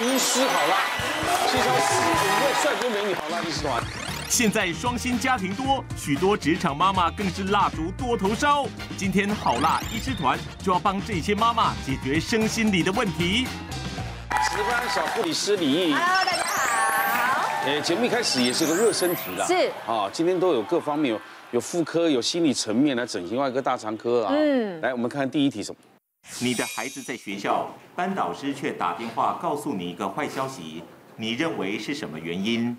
医师好辣，介绍四五位帅哥美女好辣医师团。现在双薪家庭多，许多职场妈妈更是蜡烛多头烧。今天好辣医师团就要帮这些妈妈解决身心理的问题。值班小护理师李毅，Hello，大家好。哎，节目一开始也是个热身题啦。是啊，今天都有各方面有有妇科、有心理层面的整形外科、大肠科啊。嗯。来，我们看看第一题什么？你的孩子在学校，班导师却打电话告诉你一个坏消息，你认为是什么原因？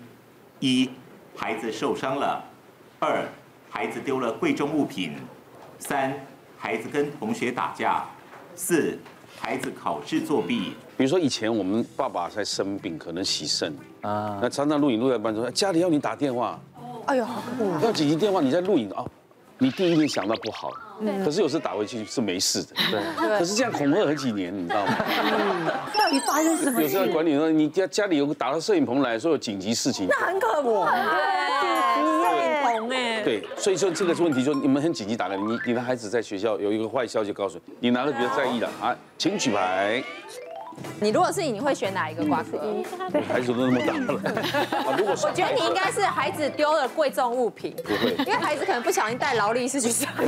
一孩子受伤了，二，孩子丢了贵重物品，三，孩子跟同学打架，四，孩子考试作弊。比如说以前我们爸爸在生病，可能洗肾。啊，那常常录影录在班中家里要你打电话，哎呦，要紧急电话你在录影啊，你第一念想到不好，可是有时打回去是没事的，对，可是这样恐吓很几年，你知道吗？到底发生什么？有时候管理说你家家里有个打到摄影棚来说有紧急事情，那很可怕，对，摄影棚哎，对，所以说这个问题就你们很紧急打来，你你的孩子在学校有一个坏消息告诉你，你哪个比较在意的啊？请举牌。你如果是你，你会选哪一个瓜哥？孩子都那么大了，如果我觉得你应该是孩子丢了贵重物品，不会，因为孩子可能不小心带劳力士去上 学。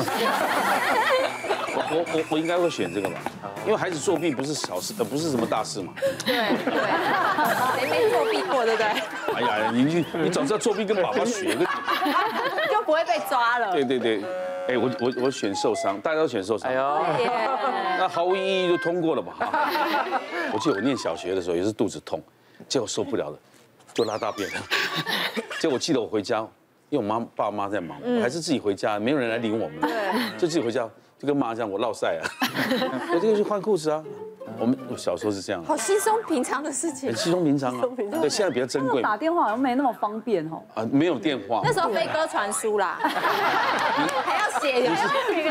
我我我应该会选这个吧，因为孩子作弊不是小事，呃，不是什么大事嘛。对对，谁没作弊过，对不对？哎呀，你你你总是要作弊跟爸爸学，就不会被抓了。对对对。哎，我我我选受伤，大家都选受伤。哎呦，那毫无意义就通过了吧？我记得我念小学的时候也是肚子痛，结果受不了了，就拉大便了。结果我记得我回家，因为我妈爸妈在忙，我还是自己回家，没有人来领我们，就自己回家，就跟妈讲我落赛啊，我就去换裤子啊。我们小时候是这样，好稀松平常的事情，很稀松平常啊。对，现在比较珍贵。打电话好像没那么方便哦。啊，没有电话。那时候飞鸽传书啦，还要写，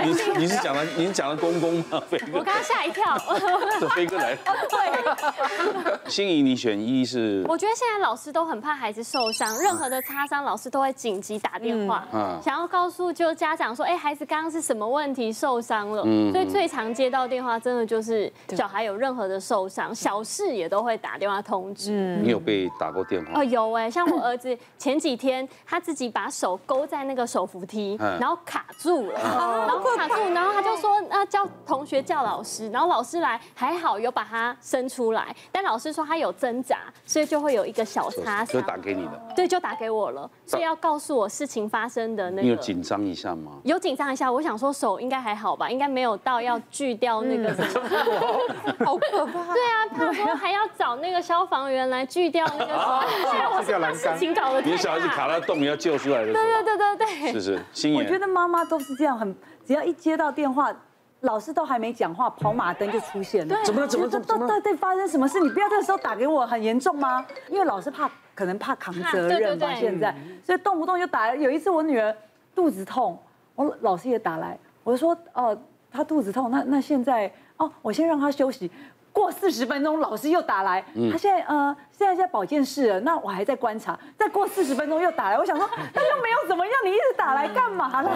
你是你是讲了你是讲了公公吗？飞哥。我刚刚吓一跳。这飞哥来了。对。心仪，你选一是？我觉得现在老师都很怕孩子受伤，任何的擦伤，老师都会紧急打电话，想要告诉就家长说，哎，孩子刚刚是什么问题受伤了？嗯所以最常接到电话，真的就是小孩有任何的受伤，小事也都会打电话通知。嗯，你有被打过电话？哦，有哎，像我儿子前几天，他自己把手勾在那个手扶梯，然后卡住了，然后卡住，然后他就说那，叫同学叫老师，然后老师来，还好有把他伸出来，但老师说他有挣扎，所以就会有一个小擦伤。就打给你的？对，就打给我了，所以要告诉我事情发生的那个。你有紧张一下吗？有紧张一下，我想说手应该还好吧，应该没有到要锯掉那个。好可怕！对啊，他说还要找那个消防员来锯掉那个什么，锯掉栏杆。事情搞得你的小孩子卡到洞里要救出来的。对对对对对，是是。心怡，我觉得妈妈都是这样，很只要一接到电话，老师都还没讲话，跑马灯就出现了。怎么了？怎么了？怎么了？到底发生什么事？你不要这个时候打给我，很严重吗？因为老师怕，可能怕扛责任吧。现在，所以动不动就打。有一次我女儿肚子痛，我老师也打来，我就说哦，他肚子痛，那那现在哦，我先让他休息。过四十分钟，老师又打来，他现在呃，现在在保健室了，那我还在观察。再过四十分钟又打来，我想说 他又没有怎么样，你一直打来干嘛呢？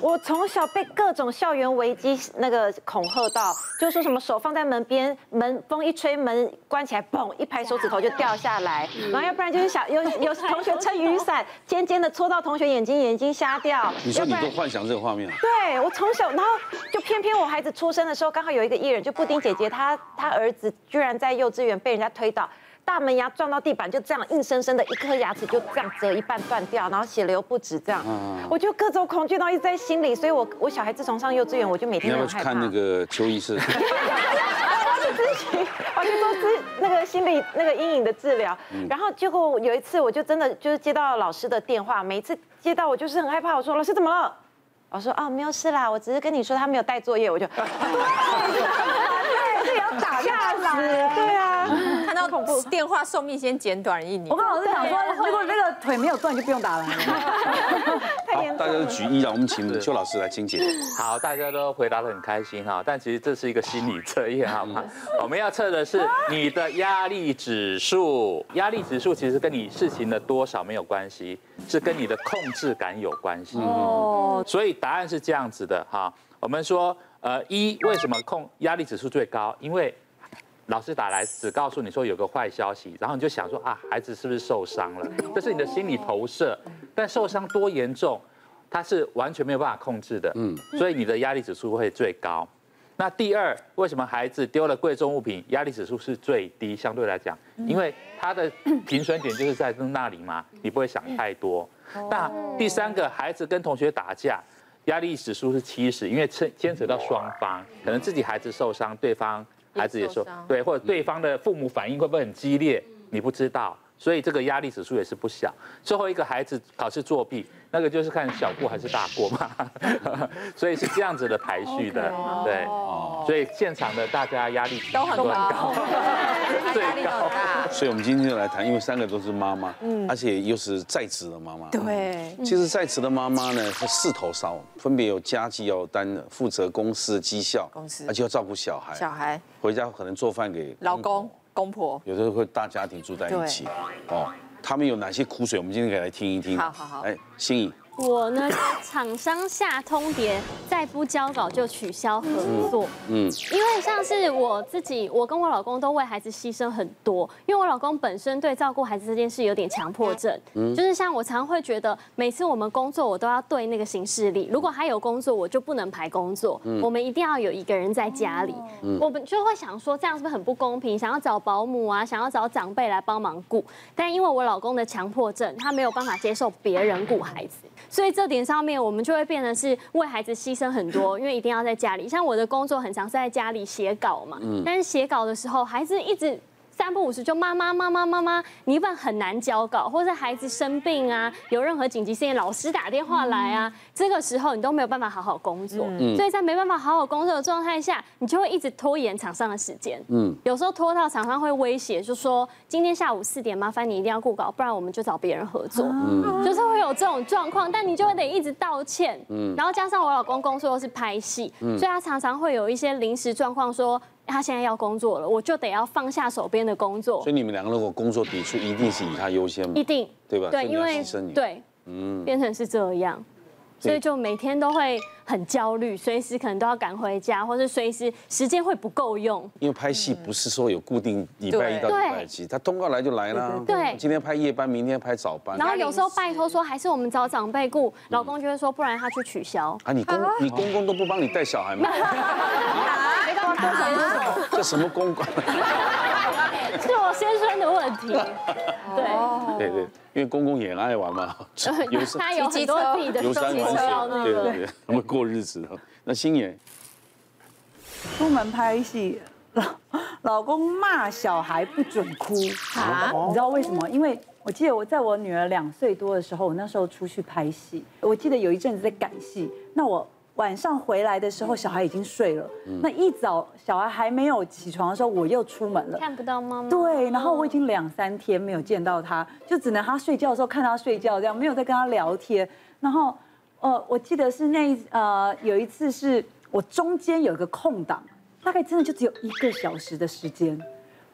我从小被各种校园危机那个恐吓到，就说什么手放在门边，门风一吹，门关起来，嘣，一拍手指头就掉下来。然后要不然就是小有有同学撑雨伞，尖尖的戳到同学眼睛，眼睛瞎掉。你说你都幻想这个画面？对，我从小，然后就偏偏我孩子出生的时候，刚好有一个艺人，就布丁姐姐，她她儿。儿子居然在幼稚园被人家推倒，大门牙撞到地板，就这样硬生生的一颗牙齿就这样折一半断掉，然后血流不止，这样，我就各种恐惧到一直在心里，所以我我小孩自从上幼稚园，我就每天都很害怕。看那个邱医师，我去咨询，我去做咨那个心理那个阴影的治疗，然后结果有一次我就真的就是接到老师的电话，每一次接到我就是很害怕，我说老师怎么了？老师说啊没有事啦，我只是跟你说他没有带作业，我就。打架死，对啊，看到恐怖电话寿命先减短一年。我跟老师讲说，如果那个腿没有断，就不用打了。大家都举一，了我们请邱老师来清解。好，大家都回答的很开心哈，但其实这是一个心理测验，好吗？我们要测的是你的压力指数。压力指数其实跟你事情的多少没有关系，是跟你的控制感有关系。哦。所以答案是这样子的哈，我们说。呃，一为什么控压力指数最高？因为老师打来只告诉你说有个坏消息，然后你就想说啊，孩子是不是受伤了？这是你的心理投射。但受伤多严重，它是完全没有办法控制的。嗯，所以你的压力指数会最高。那第二，为什么孩子丢了贵重物品，压力指数是最低？相对来讲，因为他的平衡点就是在那里嘛，你不会想太多。那第三个，孩子跟同学打架，压力指数是七十，因为牵牵扯到双方，可能自己孩子受伤，对方孩子也受，对，或者对方的父母反应会不会很激烈，你不知道，所以这个压力指数也是不小。最后一个孩子考试作弊。那个就是看小过还是大过嘛，所以是这样子的排序的，对，所以现场的大家压力都很高，压力很大。所以我们今天就来谈，因为三个都是妈妈，嗯，而且又是在职的妈妈，对。其实在职的妈妈呢，是四头烧，分别有家计要担，负责公司的绩效，公司，而且要照顾小孩，小孩回家可能做饭给老公公婆，有时候会大家庭住在一起，哦。他们有哪些苦水？我们今天可以来听一听。好好好。哎，心怡。我呢，厂商下通牒，再不交稿就取消合作。嗯，因为像是我自己，我跟我老公都为孩子牺牲很多。因为我老公本身对照顾孩子这件事有点强迫症，就是像我常常会觉得，每次我们工作，我都要对那个行事历。如果他有工作，我就不能排工作。我们一定要有一个人在家里。我们就会想说，这样是不是很不公平？想要找保姆啊，想要找长辈来帮忙顾。但因为我老公的强迫症，他没有办法接受别人顾孩子。所以这点上面，我们就会变得是为孩子牺牲很多，因为一定要在家里。像我的工作很常是在家里写稿嘛，但是写稿的时候，孩子一直。三不五时就妈妈妈妈妈妈，你一般很难交稿，或者孩子生病啊，有任何紧急事件，老师打电话来啊，这个时候你都没有办法好好工作，所以在没办法好好工作的状态下，你就会一直拖延厂商的时间，嗯，有时候拖到厂商会威胁，就说今天下午四点麻烦你一定要顾稿，不然我们就找别人合作，嗯，就是会有这种状况，但你就会得一直道歉，嗯，然后加上我老公工作又是拍戏，所以他常常会有一些临时状况说。他现在要工作了，我就得要放下手边的工作。所以你们两个如果工作抵触，一定是以他优先吗？一定，对吧？对，因为对，嗯，变成是这样，所以就每天都会很焦虑，随时可能都要赶回家，或是随时时间会不够用。因为拍戏不是说有固定礼拜一到礼拜几，他通告来就来啦。对，今天拍夜班，明天拍早班。然后有时候拜托说，还是我们找长辈顾，老公就会说，不然他去取消。啊，你公你公公都不帮你带小孩吗？这什么公关？是我先生的问题。对对对，因为公公也爱玩嘛，有 他有很多自己的手机车，对对对，他们过日子。那欣怡，出门拍戏，老 老公骂小孩不准哭啊？你知道为什么？因为我记得我在我女儿两岁多的时候，我那时候出去拍戏，我记得有一阵子在赶戏，那我。晚上回来的时候，小孩已经睡了。那一早小孩还没有起床的时候，我又出门了。看不到妈妈。对，然后我已经两三天没有见到他，就只能他睡觉的时候看他睡觉，这样没有再跟他聊天。然后，呃，我记得是那一呃有一次是我中间有一个空档，大概真的就只有一个小时的时间，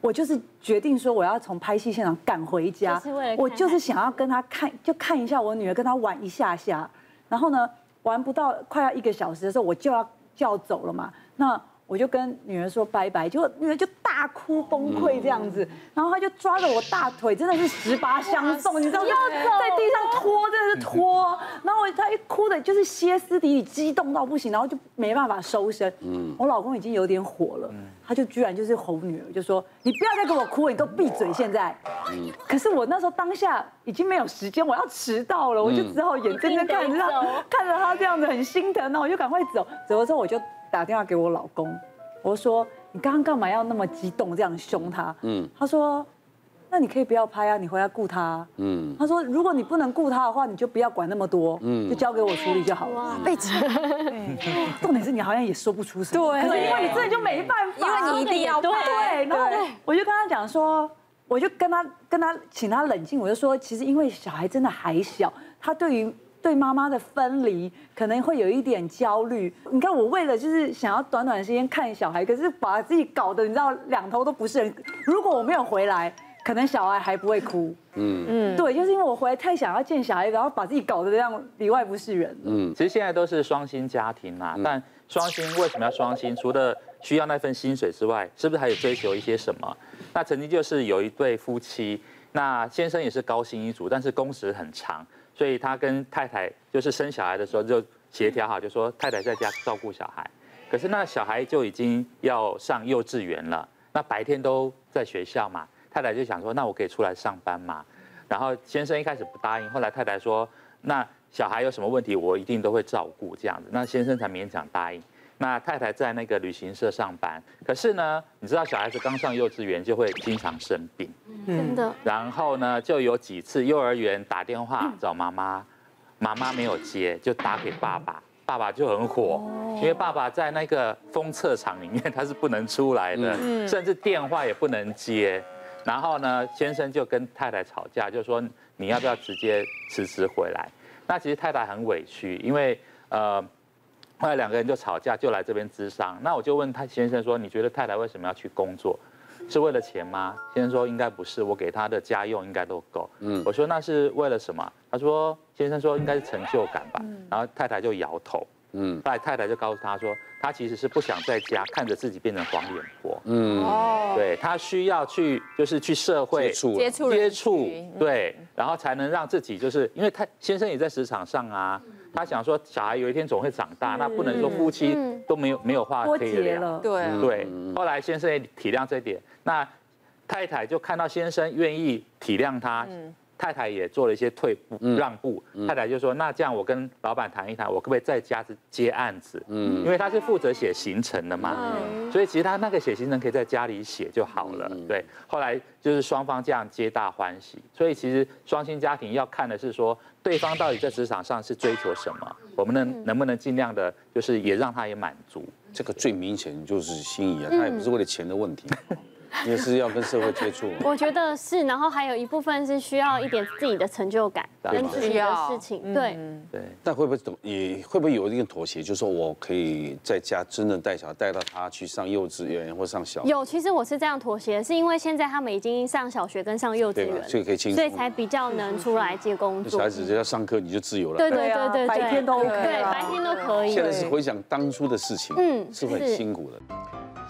我就是决定说我要从拍戏现场赶回家，我就是想要跟他看，就看一下我女儿，跟他玩一下下。然后呢，玩不到快要一个小时的时候，我就要叫走了嘛。那我就跟女儿说拜拜，结果女儿就大哭崩溃这样子，然后她就抓着我大腿，真的是十八相送，你知道吗？在地上拖，真的是拖。然后她一哭的就是歇斯底里，激动到不行，然后就没办法收声。嗯，我老公已经有点火了，他就居然就是吼女儿，就说你不要再给我哭，你给我闭嘴现在。嗯，可是我那时候当下已经没有时间，我要迟到了，我就只好眼睁睁看着他看着他这样子很心疼，然后我就赶快走。走了之后我就。打电话给我老公，我说你刚刚干嘛要那么激动这样凶他？嗯，他说那你可以不要拍啊，你回来顾他。嗯，他说如果你不能顾他的话，你就不要管那么多，嗯，就交给我处理就好了。哇 被气，重点是你好像也说不出什么，对，因为你真的就没办法，因为你一定要拍。对，然后我就跟他讲说，我就跟他跟他请他冷静，我就说其实因为小孩真的还小，他对于。对妈妈的分离可能会有一点焦虑。你看，我为了就是想要短短的时间看小孩，可是把自己搞得你知道两头都不是人。如果我没有回来，可能小孩还不会哭。嗯嗯，对，就是因为我回来太想要见小孩，然后把自己搞得这样里外不是人。嗯，其实现在都是双薪家庭嘛，但双薪为什么要双薪？除了需要那份薪水之外，是不是还有追求一些什么？那曾经就是有一对夫妻，那先生也是高薪一族，但是工时很长，所以他跟太太就是生小孩的时候就协调好，就说太太在家照顾小孩，可是那小孩就已经要上幼稚园了，那白天都在学校嘛，太太就想说，那我可以出来上班嘛？然后先生一开始不答应，后来太太说，那小孩有什么问题，我一定都会照顾这样子，那先生才勉强答应。那太太在那个旅行社上班，可是呢，你知道小孩子刚上幼稚园就会经常生病，真的。然后呢，就有几次幼儿园打电话找妈妈，妈妈没有接，就打给爸爸，爸爸就很火，因为爸爸在那个封测场里面 他是不能出来的，甚至电话也不能接。然后呢，先生就跟太太吵架，就说你要不要直接辞职回来？那其实太太很委屈，因为呃。后来两个人就吵架，就来这边咨商。那我就问他先生说：“你觉得太太为什么要去工作？是为了钱吗？”先生说：“应该不是，我给他的家用应该都够。”嗯，我说：“那是为了什么？”他说：“先生说应该是成就感吧。”然后太太就摇头。嗯，后来太太就告诉他说：“他其实是不想在家看着自己变成黄脸婆。”嗯，哦，对，他需要去就是去社会接触接触接触，对，然后才能让自己就是因为他先生也在职场上啊。他想说，小孩有一天总会长大，那不能说夫妻都没有没有话可以聊。对对。后来先生也体谅这一点，那太太就看到先生愿意体谅他，太太也做了一些退步让步。太太就说：“那这样我跟老板谈一谈，我可不可以在家接案子？嗯，因为他是负责写行程的嘛，所以其实他那个写行程可以在家里写就好了。对。后来就是双方这样皆大欢喜，所以其实双薪家庭要看的是说。对方到底在职场上是追求什么？我们能能不能尽量的，就是也让他也满足？这个最明显就是心仪啊，他也不是为了钱的问题。也是要跟社会接触，我觉得是，然后还有一部分是需要一点自己的成就感跟自己的事情，对对。但会不会懂？也会不会有一个妥协？就是说我可以在家真的带小孩，带到他去上幼稚园或上小学。有，其实我是这样妥协，是因为现在他们已经上小学跟上幼稚园，所以可以轻松，所以才比较能出来接工作。小孩子只要上课你就自由了，对对对对，白天都可以，对白天都可以。现在是回想当初的事情，嗯，是很辛苦的。